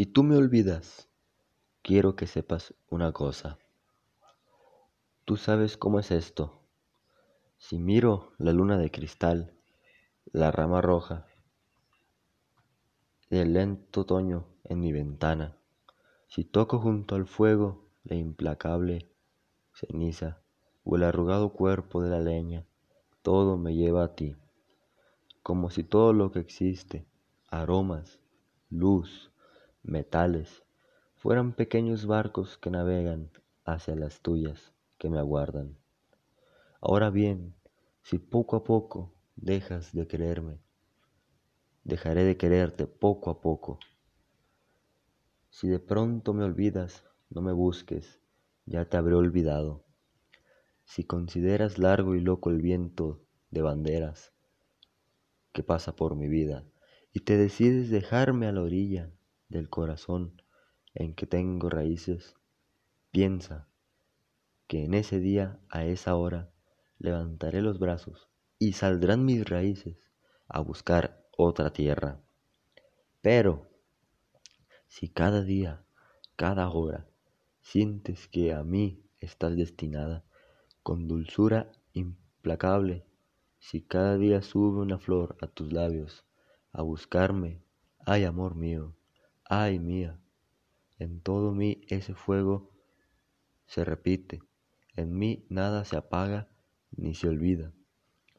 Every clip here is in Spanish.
Si tú me olvidas, quiero que sepas una cosa. Tú sabes cómo es esto. Si miro la luna de cristal, la rama roja del lento otoño en mi ventana, si toco junto al fuego la implacable ceniza o el arrugado cuerpo de la leña, todo me lleva a ti, como si todo lo que existe, aromas, luz, metales, fueran pequeños barcos que navegan hacia las tuyas que me aguardan. Ahora bien, si poco a poco dejas de quererme, dejaré de quererte poco a poco. Si de pronto me olvidas, no me busques, ya te habré olvidado. Si consideras largo y loco el viento de banderas que pasa por mi vida y te decides dejarme a la orilla, del corazón en que tengo raíces, piensa que en ese día, a esa hora, levantaré los brazos y saldrán mis raíces a buscar otra tierra. Pero, si cada día, cada hora, sientes que a mí estás destinada, con dulzura implacable, si cada día sube una flor a tus labios a buscarme, ay amor mío, ay mía, en todo mí ese fuego se repite, en mí nada se apaga ni se olvida.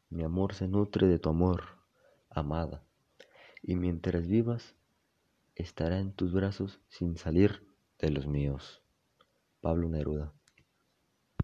Mi amor se nutre de tu amor, amada, y mientras vivas estará en tus brazos sin salir de los míos. Pablo Neruda